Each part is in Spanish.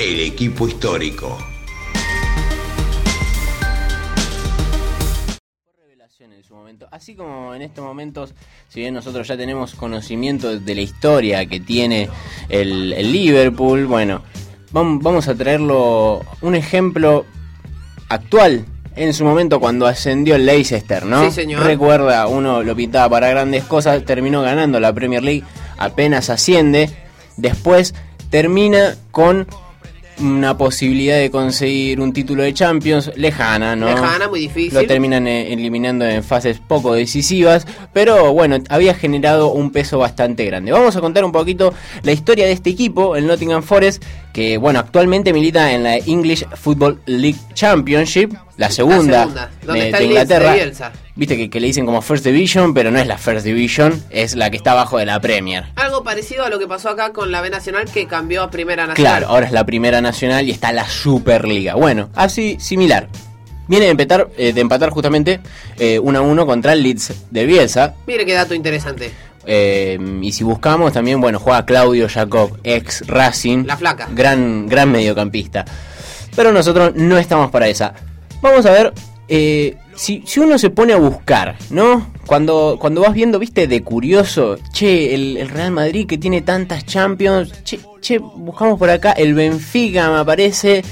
el equipo histórico. en su momento. Así como en estos momentos, si bien nosotros ya tenemos conocimiento de la historia que tiene el, el Liverpool, bueno, vam- vamos a traerlo un ejemplo actual. En su momento cuando ascendió el Leicester, ¿no? Sí, señor. Recuerda, uno lo pintaba para grandes cosas, terminó ganando la Premier League, apenas asciende, después termina con una posibilidad de conseguir un título de Champions lejana, ¿no? Lejana, muy difícil. Lo terminan eh, eliminando en fases poco decisivas, pero bueno, había generado un peso bastante grande. Vamos a contar un poquito la historia de este equipo, el Nottingham Forest, que bueno, actualmente milita en la English Football League Championship, la segunda, segunda, donde de, Inglaterra. Viste que, que le dicen como First Division, pero no es la First Division, es la que está abajo de la Premier. Algo parecido a lo que pasó acá con la B Nacional que cambió a Primera Nacional. Claro, ahora es la primera nacional y está la Superliga. Bueno, así similar. Viene de empatar, eh, de empatar justamente eh, 1 a 1 contra el Leeds de Bielsa. Mire qué dato interesante. Eh, y si buscamos también, bueno, juega Claudio Jacob, ex Racing. La flaca. Gran, gran mediocampista. Pero nosotros no estamos para esa. Vamos a ver, eh, si, si uno se pone a buscar, ¿no? Cuando, cuando vas viendo, viste, de curioso, che, el, Real Madrid que tiene tantas Champions, che, che, buscamos por acá, el Benfica me aparece,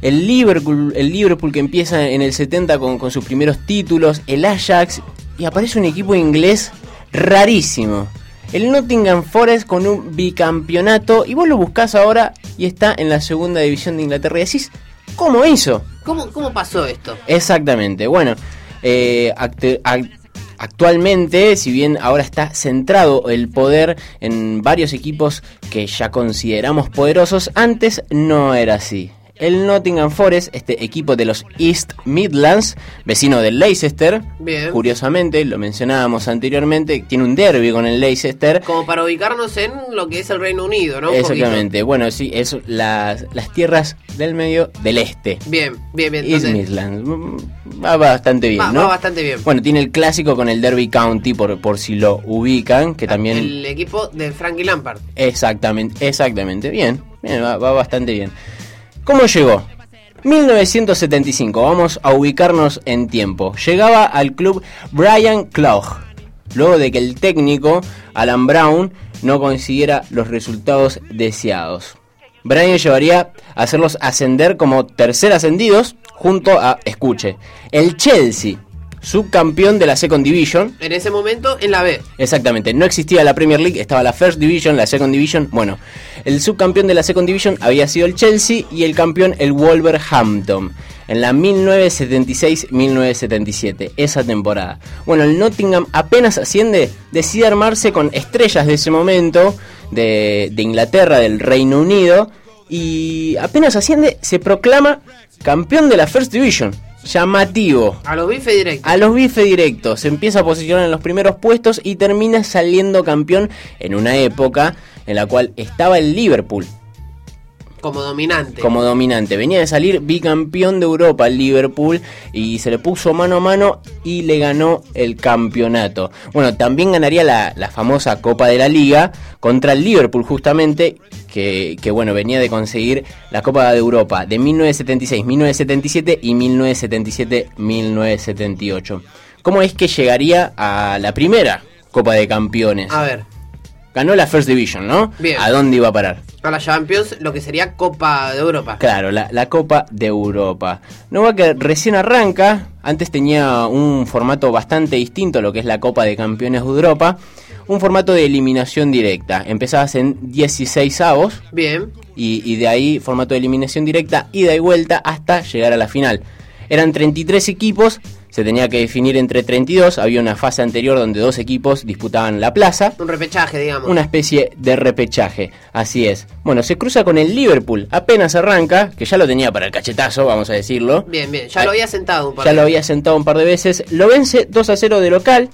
el Liverpool, el Liverpool que empieza en el 70 con, con sus primeros títulos, el Ajax, y aparece un equipo inglés rarísimo. El Nottingham Forest con un bicampeonato, y vos lo buscás ahora y está en la segunda división de Inglaterra. Y decís, ¿cómo hizo? ¿Cómo, cómo pasó esto? Exactamente. Bueno, eh, actualmente, si bien ahora está centrado el poder en varios equipos que ya consideramos poderosos, antes no era así. El Nottingham Forest, este equipo de los East Midlands, vecino del Leicester, Bien. curiosamente, lo mencionábamos anteriormente, tiene un derby con el Leicester. Como para ubicarnos en lo que es el Reino Unido, ¿no? Exactamente, bueno, sí, es las, las tierras del medio del este. Bien, bien, bien. East Midlands. Mm, Va bastante bien, va, ¿no? va bastante bien. Bueno, tiene el clásico con el Derby County, por, por si lo ubican, que también... El equipo de Frankie Lampard. Exactamente, exactamente. Bien, bien, va, va bastante bien. ¿Cómo llegó? 1975, vamos a ubicarnos en tiempo. Llegaba al club Brian Clough, luego de que el técnico Alan Brown no consiguiera los resultados deseados. Brian llevaría a hacerlos ascender como tercer ascendidos junto a, escuche, el Chelsea, subcampeón de la Second Division, En ese momento en la B. Exactamente, no existía la Premier League, estaba la First Division, la Second Division. Bueno, el subcampeón de la Second Division había sido el Chelsea y el campeón el Wolverhampton en la 1976-1977, esa temporada. Bueno, el Nottingham apenas asciende, decide armarse con estrellas de ese momento, de, de Inglaterra, del Reino Unido, y apenas asciende, se proclama campeón de la First Division. Llamativo. A los bifes directos. A los bifes directos, se empieza a posicionar en los primeros puestos y termina saliendo campeón en una época en la cual estaba el Liverpool Como dominante. como dominante. Venía de salir bicampeón de Europa el Liverpool y se le puso mano a mano y le ganó el campeonato. Bueno, también ganaría la, la famosa Copa de la Liga contra el Liverpool justamente, que, que, bueno, venía de conseguir la Copa de Europa de 1976, 1977 y 1977-1978. ¿Cómo es que llegaría a la primera Copa de Campeones? A ver, Ganó la First Division, ¿no? Bien. ¿A dónde iba a parar? a la Champions, lo que sería Copa de Europa. Claro, la, la Copa de Europa. No va que recién arranca, antes tenía un formato bastante distinto a lo que es la Copa de Campeones de Europa, un formato de eliminación directa. Empezabas en 16 avos Bien. y, y de ahí formato de eliminación directa, ida y vuelta hasta llegar a la final. Eran 33 equipos, se tenía que definir entre 32, había una fase anterior donde dos equipos disputaban la plaza. Un repechaje, digamos. Una especie de repechaje, así es. Bueno, se cruza con el Liverpool, apenas arranca, que ya lo tenía para el cachetazo, vamos a decirlo. Bien, bien. Ya lo había sentado un par Ya de lo había sentado un par de veces. Lo vence 2 a 0 de local.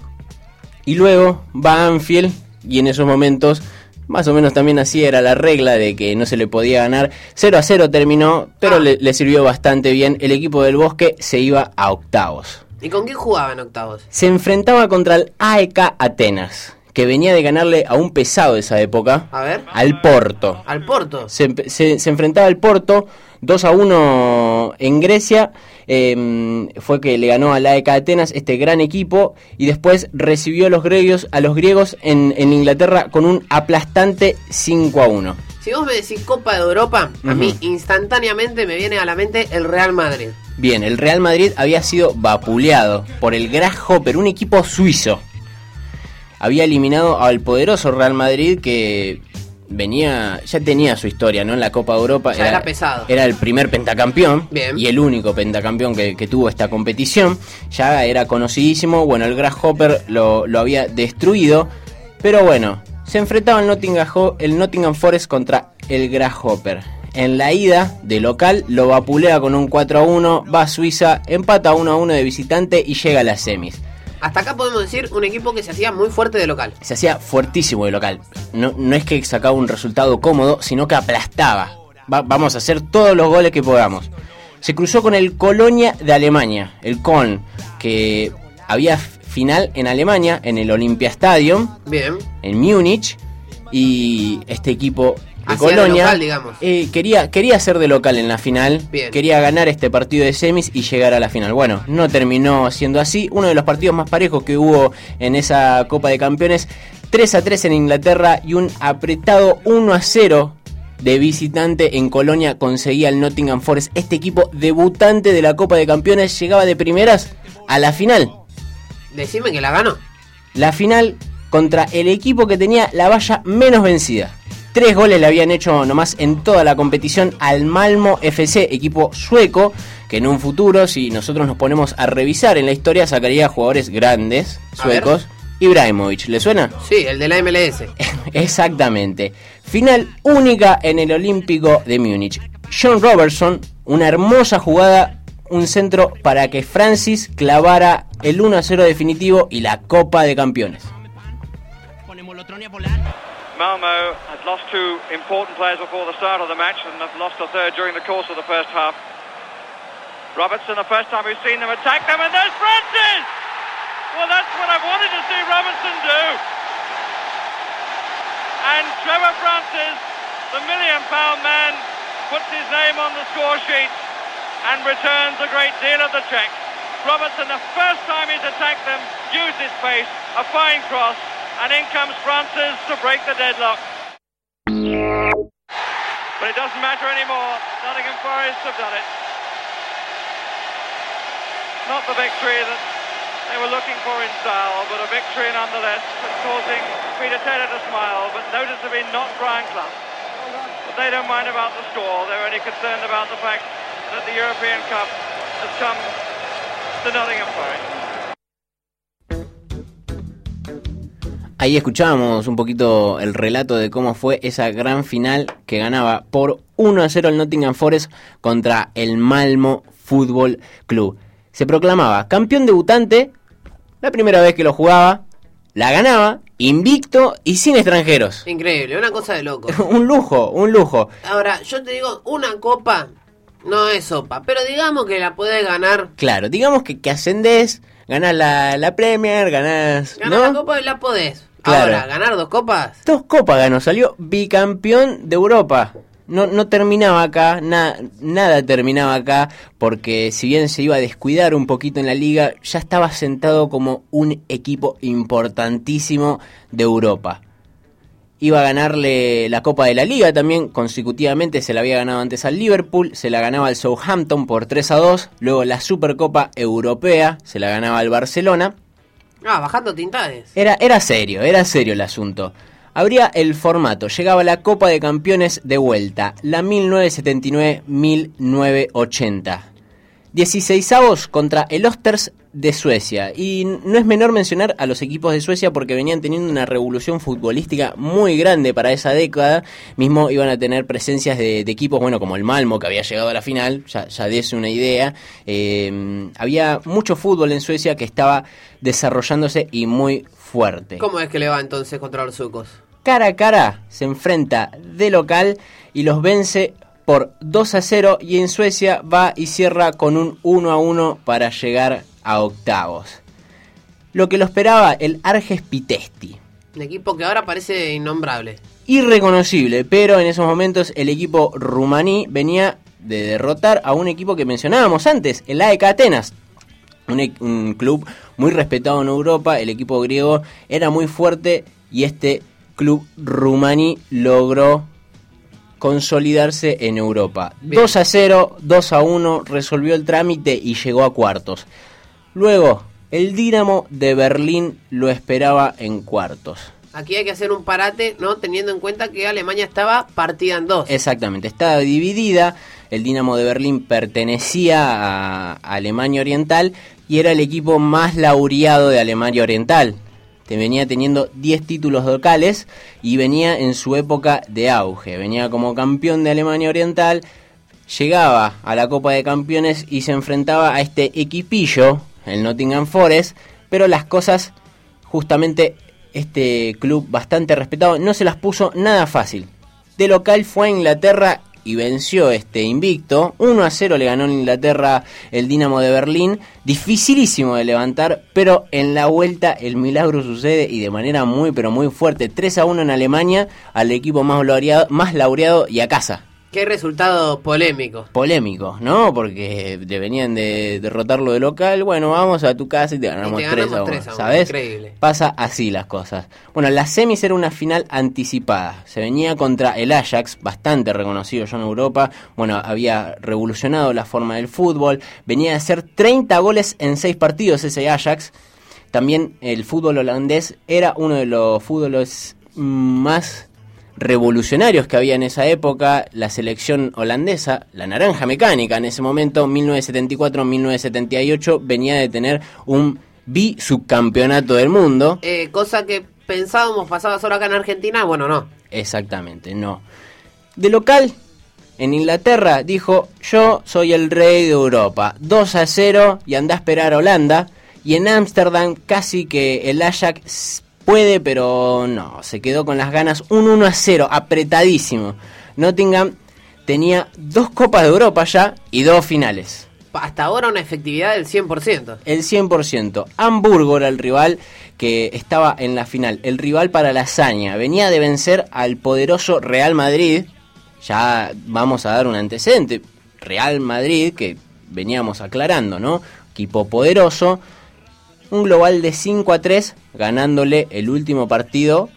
Y luego va a Anfield. Y en esos momentos, más o menos también así era la regla de que no se le podía ganar. 0 a 0 terminó, pero Ah. le, le sirvió bastante bien. El equipo del Bosque se iba a octavos. ¿Y con quién jugaba en octavos? Se enfrentaba contra el AEK Atenas, que venía de ganarle a un pesado de esa época, A ver. al Porto. Al Porto. Se, empe- se- se enfrentaba al Porto 2 a 1 en Grecia. eh, fue que le ganó al AEK Atenas, este gran equipo, y después recibió a los griegos, a los griegos en, en Inglaterra con un aplastante 5 a 1. Si vos me decís Copa de Europa, a mí instantáneamente me viene a la mente el Real Madrid. Bien, el Real Madrid había sido vapuleado por el Grasshopper, un equipo suizo. Había eliminado al poderoso Real Madrid que venía, ya tenía su historia, ¿no? En la Copa de Europa. Ya era pesado. Era el primer pentacampeón Bien. y el único pentacampeón que, que tuvo esta competición. Ya era conocidísimo, bueno, el Grasshopper lo, lo había destruido. Pero bueno, se enfrentaba el Nottingham, Ho- el Nottingham Forest contra el Grasshopper. En la ida de local lo vapulea con un 4 a 1, va a Suiza, empata 1 a 1 de visitante y llega a las semis. Hasta acá podemos decir un equipo que se hacía muy fuerte de local. Se hacía fuertísimo de local. No, no es que sacaba un resultado cómodo, sino que aplastaba. Va- vamos a hacer todos los goles que podamos. Se cruzó con el Colonia de Alemania, el Köln, que había final en Alemania, en el Olympia Stadium, Bien. en Múnich, y este equipo de Colonia local, digamos. eh, quería, quería ser de local en la final, Bien. quería ganar este partido de semis y llegar a la final. Bueno, no terminó siendo así. Uno de los partidos más parejos que hubo en esa Copa de Campeones, 3 a 3 en Inglaterra y un apretado 1 a 0 de visitante en Colonia conseguía el Nottingham Forest. Este equipo debutante de la Copa de Campeones llegaba de primeras a la final. Decime que la ganó. La final contra el equipo que tenía la valla menos vencida. Tres goles le habían hecho nomás en toda la competición al Malmo FC, equipo sueco, que en un futuro, si nosotros nos ponemos a revisar en la historia, sacaría jugadores grandes, suecos. Ibrahimovic, ¿le suena? Sí, el de la MLS. Exactamente. Final única en el Olímpico de Múnich. John Robertson, una hermosa jugada, un centro para que Francis clavara el 1 a 0 definitivo y la Copa de Campeones. Malmo had lost two important players before the start of the match and have lost a third during the course of the first half. Robertson, the first time we've seen them attack them, and there's Francis! Well, that's what I wanted to see Robertson do. And Trevor Francis, the million pound man, puts his name on the score sheet and returns a great deal of the check. Robertson, the first time he's attacked them, used his pace, a fine cross, and in comes Francis to break the deadlock. But it doesn't matter anymore. Nottingham Forest have done it. Not the victory that they were looking for in style, but a victory nonetheless, causing Peter Taylor to smile, but noticeably not Brian Clough. But they don't mind about the score. They're only concerned about the fact that the European Cup has come to Nottingham Forest. Ahí escuchábamos un poquito el relato de cómo fue esa gran final que ganaba por 1 a 0 el Nottingham Forest contra el Malmo Fútbol Club. Se proclamaba campeón debutante, la primera vez que lo jugaba, la ganaba, invicto y sin extranjeros. Increíble, una cosa de loco. un lujo, un lujo. Ahora, yo te digo, una copa no es sopa, pero digamos que la podés ganar. Claro, digamos que, que ascendés, ganás la, la Premier, ganás... Ganar ¿no? la copa y la podés. Claro. Ahora, ganar dos copas. Dos copas ganó, salió bicampeón de Europa. No, no terminaba acá, na- nada terminaba acá, porque si bien se iba a descuidar un poquito en la liga, ya estaba sentado como un equipo importantísimo de Europa. Iba a ganarle la Copa de la Liga también, consecutivamente se la había ganado antes al Liverpool, se la ganaba al Southampton por 3 a 2, luego la Supercopa Europea se la ganaba al Barcelona, Ah, bajando tintades. era, era serio, era serio el asunto. Habría el formato, llegaba la Copa de Campeones de vuelta, la 1979-1980. 16 contra el Osters de Suecia. Y no es menor mencionar a los equipos de Suecia porque venían teniendo una revolución futbolística muy grande para esa década. Mismo iban a tener presencias de, de equipos, bueno, como el Malmo, que había llegado a la final, ya, ya una idea. Eh, había mucho fútbol en Suecia que estaba desarrollándose y muy fuerte. ¿Cómo es que le va entonces contra los suecos? Cara a cara se enfrenta de local y los vence por 2 a 0 y en Suecia va y cierra con un 1 a 1 para llegar a octavos. Lo que lo esperaba el Arges Pitesti. Un equipo que ahora parece innombrable. Irreconocible, pero en esos momentos el equipo rumaní venía de derrotar a un equipo que mencionábamos antes, el AEK Atenas. Un, e- un club muy respetado en Europa, el equipo griego era muy fuerte y este club rumaní logró consolidarse en Europa. Bien. 2 a 0, 2 a 1, resolvió el trámite y llegó a cuartos. Luego, el Dinamo de Berlín lo esperaba en cuartos. Aquí hay que hacer un parate, ¿no? Teniendo en cuenta que Alemania estaba partida en dos. Exactamente, estaba dividida. El Dinamo de Berlín pertenecía a Alemania Oriental y era el equipo más laureado de Alemania Oriental. Te venía teniendo 10 títulos locales y venía en su época de auge. Venía como campeón de Alemania Oriental, llegaba a la Copa de Campeones y se enfrentaba a este equipillo, el Nottingham Forest, pero las cosas, justamente este club bastante respetado, no se las puso nada fácil. De local fue a Inglaterra y venció este invicto. 1 a 0 le ganó en Inglaterra el Dinamo de Berlín. Dificilísimo de levantar, pero en la vuelta el milagro sucede y de manera muy pero muy fuerte. 3 a 1 en Alemania al equipo más laureado, más laureado y a casa. Qué resultado polémico. Polémico, ¿no? Porque te venían de derrotarlo de local. Bueno, vamos a tu casa y te ganamos, Y te 3 ganamos a 1, 3 a 1, ¿sabes? increíble. Pasa así las cosas. Bueno, la semis era una final anticipada. Se venía contra el Ajax, bastante reconocido ya en Europa. Bueno, había revolucionado la forma del fútbol. Venía de hacer 30 goles en 6 partidos ese Ajax. También el fútbol holandés era uno de los fútboles más revolucionarios que había en esa época, la selección holandesa, la naranja mecánica en ese momento, 1974-1978, venía de tener un bi-subcampeonato del mundo. Eh, cosa que pensábamos pasaba solo acá en Argentina, bueno, no. Exactamente, no. De local, en Inglaterra, dijo, yo soy el rey de Europa, 2 a 0 y anda a esperar a Holanda. Y en Ámsterdam casi que el Ajax puede, pero no, se quedó con las ganas, un 1 a 0, apretadísimo. Nottingham tenía dos Copas de Europa ya y dos finales. Hasta ahora una efectividad del 100%. El 100%. Hamburgo era el rival que estaba en la final. El rival para la hazaña. Venía de vencer al poderoso Real Madrid. Ya vamos a dar un antecedente. Real Madrid, que veníamos aclarando, ¿no? Equipo poderoso. Un global de 5 a 3, ganándole el último partido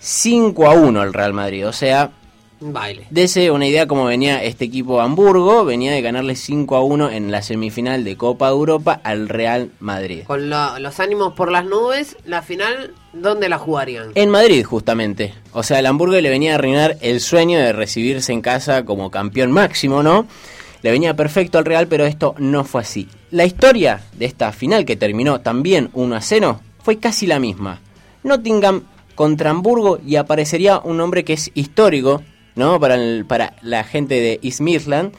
5 a 1 al Real Madrid. O sea, baile. Dese una idea cómo venía este equipo Hamburgo, venía de ganarle 5 a 1 en la semifinal de Copa de Europa al Real Madrid. Con lo- los ánimos por las nubes, la final, ¿dónde la jugarían? En Madrid, justamente. O sea, el Hamburgo le venía a arruinar el sueño de recibirse en casa como campeón máximo, ¿no? Le venía perfecto al Real, pero esto no fue así. La historia de esta final, que terminó también 1 a 0, fue casi la misma. Nottingham contra Hamburgo y aparecería un hombre que es histórico, ¿no? Para, el- para la gente de East Midland,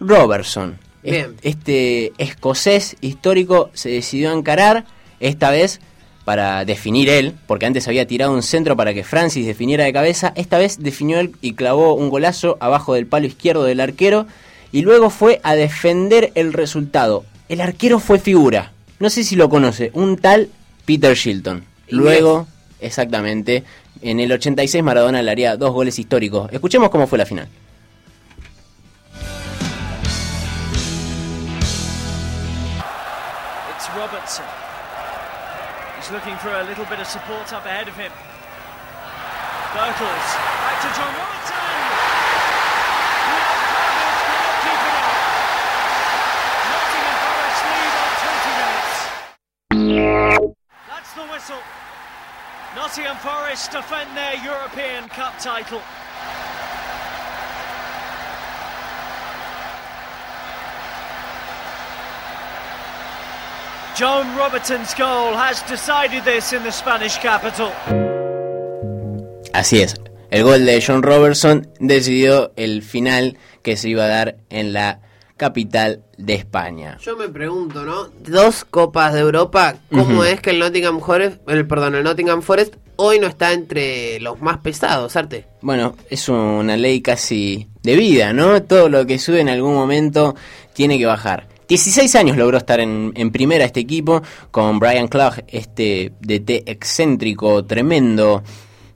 Robertson. Bien. Este escocés histórico se decidió a encarar, esta vez para definir él, porque antes había tirado un centro para que Francis definiera de cabeza, esta vez definió él y clavó un golazo abajo del palo izquierdo del arquero y luego fue a defender el resultado. El arquero fue figura, no sé si lo conoce, un tal Peter Shilton. Luego, exactamente, en el 86 Maradona le haría dos goles históricos. Escuchemos cómo fue la final. It's Robertson. He's looking for a little bit of support up ahead of him. Bertels. Back to John Robertson. Nottingham Forest defend their European Cup title. John Robertson's goal has decided this in the Spanish capital. Así es. El gol de John Robertson decidió el final que se iba a dar en la capital de España. Yo me pregunto, ¿no? Dos copas de Europa, ¿cómo es que el Nottingham Forest, el perdón, el Nottingham Forest hoy no está entre los más pesados, Arte? Bueno, es una ley casi de vida, ¿no? Todo lo que sube en algún momento tiene que bajar. 16 años logró estar en, en primera este equipo con Brian Clough, este DT excéntrico, tremendo,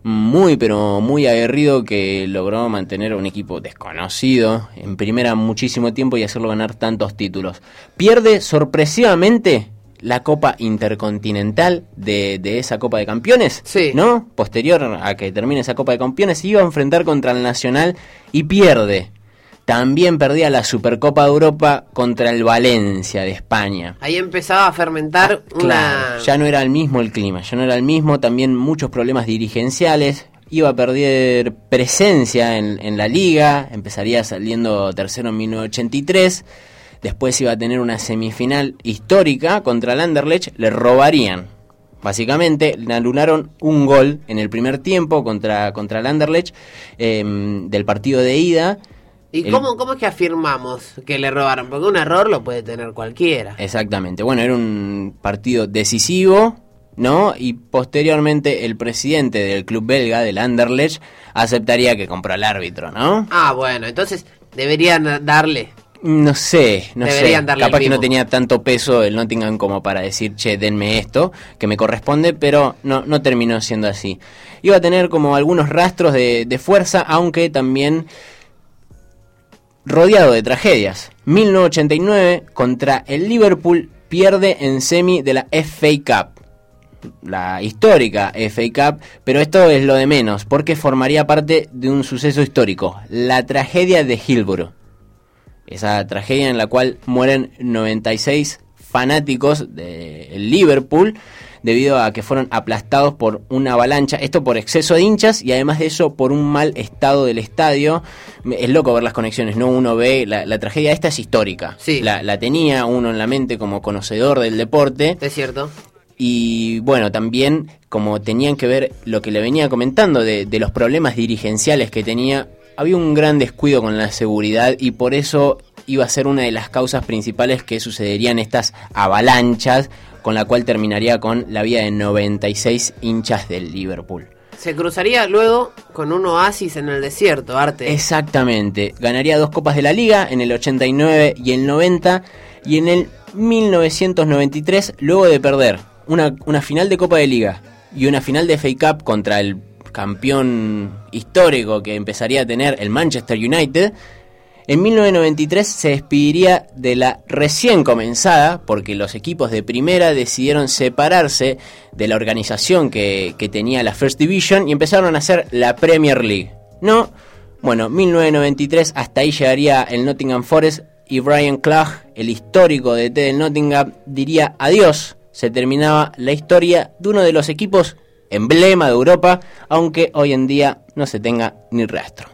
muy pero muy aguerrido que logró mantener a un equipo desconocido en primera muchísimo tiempo y hacerlo ganar tantos títulos. Pierde sorpresivamente la Copa Intercontinental de, de, esa Copa de Campeones, Sí. ¿no? Posterior a que termine esa Copa de Campeones, iba a enfrentar contra el Nacional y pierde. También perdía la Supercopa de Europa contra el Valencia de España. Ahí empezaba a fermentar una... Claro, ya no era el mismo el clima, ya no era el mismo, también muchos problemas dirigenciales, iba a perder presencia en, en la liga, empezaría saliendo tercero en 1983, después iba a tener una semifinal histórica contra el Anderlecht, le robarían. Básicamente le anularon un gol en el primer tiempo contra, contra el Anderlecht eh, del partido de ida. ¿Y El- cómo, cómo es que afirmamos que le robaron? Porque un error lo puede tener cualquiera. Exactamente. Bueno, era un partido decisivo, ¿no? Y posteriormente el presidente del club belga, del Anderlecht, aceptaría que compró al árbitro, ¿no? Ah, bueno, entonces deberían darle. No sé, no Deberían sé. darle Capaz que no tenía tanto peso el Nottingham como para decir, che, denme esto, que me corresponde, pero no, no terminó siendo así. Iba a tener como algunos rastros de, de fuerza, aunque también rodeado de tragedias. 1989 contra el Liverpool pierde en semi de la FA Cup. La histórica FA Cup, pero esto es lo de menos, porque formaría parte de un suceso histórico, la tragedia de Hillsborough. Esa tragedia en la cual mueren 96 fanáticos del Liverpool debido a que fueron aplastados por una avalancha, esto por exceso de hinchas y además de eso por un mal estado del estadio. Es loco ver las conexiones, ¿no? Uno ve, la, la tragedia esta es histórica, Sí. la, la tenía uno en la mente como conocedor del deporte ¿Es cierto? y bueno, también como tenían que ver lo que le venía comentando de, de los problemas dirigenciales que tenía, había un gran descuido con la seguridad y por eso iba a ser una de las causas principales que sucederían estas avalanchas, con la cual terminaría con la vida de 96 hinchas del Liverpool. Se cruzaría luego con un oasis en el desierto, Arte. Exactamente, ganaría dos copas de la liga en el 89 y el 90 y en el 1993 luego de perder una, una final de Copa de Liga y una final de FA Cup contra el campeón histórico que empezaría a tener el Manchester United. En 1993 se despediría de la recién comenzada, porque los equipos de primera decidieron separarse de la organización que, tenía la First Division y empezaron a hacer la Premier League. No, bueno, 1993 hasta ahí llegaría el Nottingham Forest y Brian Clough, el histórico DT del Nottingham, diría adiós. Se terminaba la historia de uno de los equipos emblema de Europa, aunque hoy en día no se tenga ni rastro.